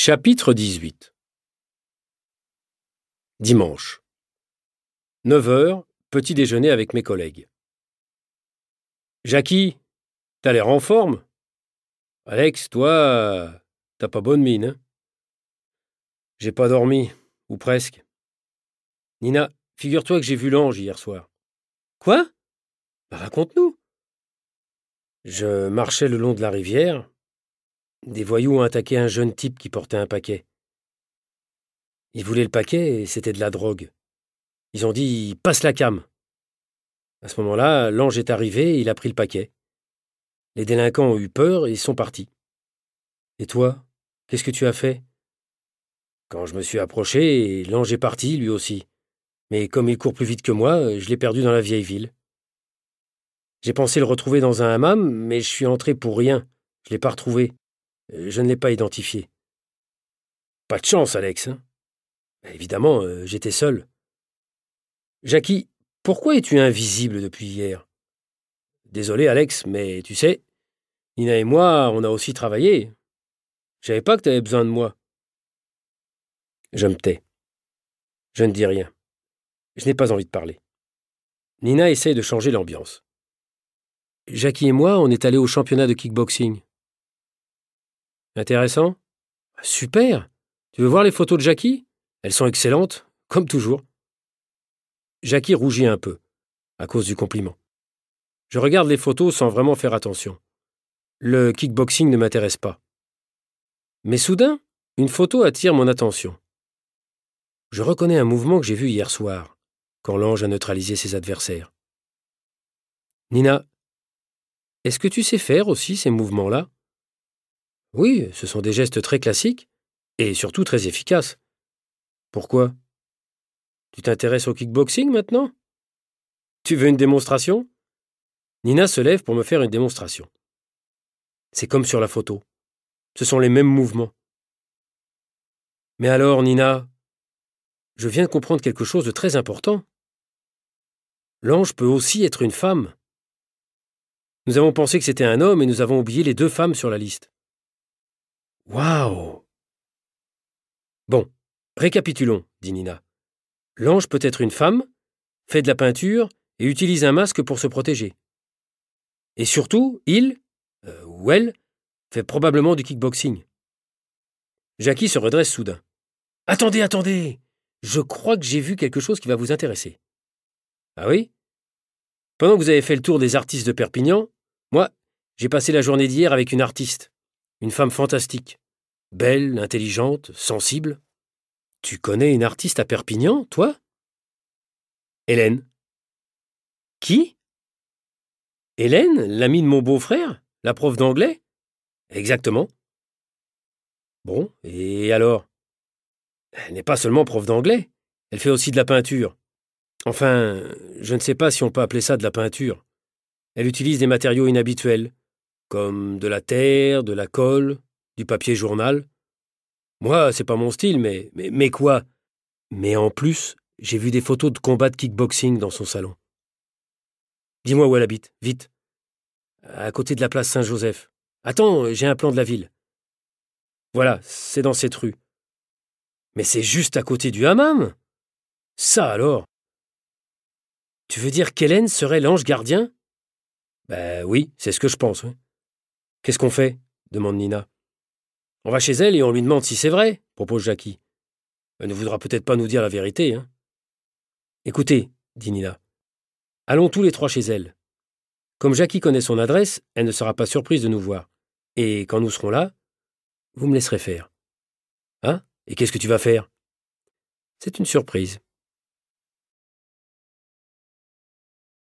Chapitre 18 Dimanche. 9 heures, petit déjeuner avec mes collègues. Jackie, t'as l'air en forme? Alex, toi, t'as pas bonne mine, hein? J'ai pas dormi, ou presque. Nina, figure-toi que j'ai vu l'ange hier soir. Quoi? Bah, Raconte-nous. Je marchais le long de la rivière, des voyous ont attaqué un jeune type qui portait un paquet. Ils voulaient le paquet et c'était de la drogue. Ils ont dit Passe la cam. À ce moment-là, l'ange est arrivé et il a pris le paquet. Les délinquants ont eu peur et ils sont partis. Et toi, qu'est-ce que tu as fait? Quand je me suis approché, l'ange est parti, lui aussi. Mais comme il court plus vite que moi, je l'ai perdu dans la vieille ville. J'ai pensé le retrouver dans un hammam, mais je suis entré pour rien. Je l'ai pas retrouvé. Euh, je ne l'ai pas identifié. Pas de chance, Alex. Hein Évidemment, euh, j'étais seul. Jackie, pourquoi es-tu invisible depuis hier? Désolé, Alex, mais tu sais, Nina et moi, on a aussi travaillé. Je savais pas que tu avais besoin de moi. Je me tais. Je ne dis rien. Je n'ai pas envie de parler. Nina essaye de changer l'ambiance. Jackie et moi, on est allés au championnat de kickboxing. Intéressant Super Tu veux voir les photos de Jackie? Elles sont excellentes, comme toujours. Jackie rougit un peu, à cause du compliment. Je regarde les photos sans vraiment faire attention. Le kickboxing ne m'intéresse pas. Mais soudain, une photo attire mon attention. Je reconnais un mouvement que j'ai vu hier soir, quand l'ange a neutralisé ses adversaires. Nina, est-ce que tu sais faire aussi ces mouvements-là? Oui, ce sont des gestes très classiques et surtout très efficaces. Pourquoi? Tu t'intéresses au kickboxing maintenant? Tu veux une démonstration? Nina se lève pour me faire une démonstration. C'est comme sur la photo. Ce sont les mêmes mouvements. Mais alors, Nina, je viens de comprendre quelque chose de très important. L'ange peut aussi être une femme. Nous avons pensé que c'était un homme et nous avons oublié les deux femmes sur la liste. Waouh Bon, récapitulons, dit Nina. L'ange peut être une femme, fait de la peinture et utilise un masque pour se protéger. Et surtout, il, euh, ou elle, fait probablement du kickboxing. Jackie se redresse soudain. Attendez, attendez Je crois que j'ai vu quelque chose qui va vous intéresser. Ah oui? Pendant que vous avez fait le tour des artistes de Perpignan, moi, j'ai passé la journée d'hier avec une artiste. Une femme fantastique. Belle, intelligente, sensible. Tu connais une artiste à Perpignan, toi? Hélène. Qui? Hélène, l'amie de mon beau-frère La prof d'anglais? Exactement. Bon, et alors? Elle n'est pas seulement prof d'anglais, elle fait aussi de la peinture. Enfin, je ne sais pas si on peut appeler ça de la peinture. Elle utilise des matériaux inhabituels, comme de la terre, de la colle, du papier journal. Moi, c'est pas mon style, mais, mais, quoi? Mais en plus, j'ai vu des photos de combats de kickboxing dans son salon. Dis-moi où elle habite, vite. À côté de la place Saint-Joseph. Attends, j'ai un plan de la ville. Voilà, c'est dans cette rue. Mais c'est juste à côté du hammam Ça alors? Tu veux dire qu'Hélène serait l'ange gardien? Ben oui, c'est ce que je pense. Qu'est-ce qu'on fait? demande Nina. On va chez elle et on lui demande si c'est vrai, propose Jackie. Elle ne voudra peut-être pas nous dire la vérité, hein. Écoutez, dit Nina. Allons tous les trois chez elle. Comme Jackie connaît son adresse, elle ne sera pas surprise de nous voir. Et quand nous serons là, vous me laisserez faire. Hein? Et qu'est-ce que tu vas faire? C'est une surprise.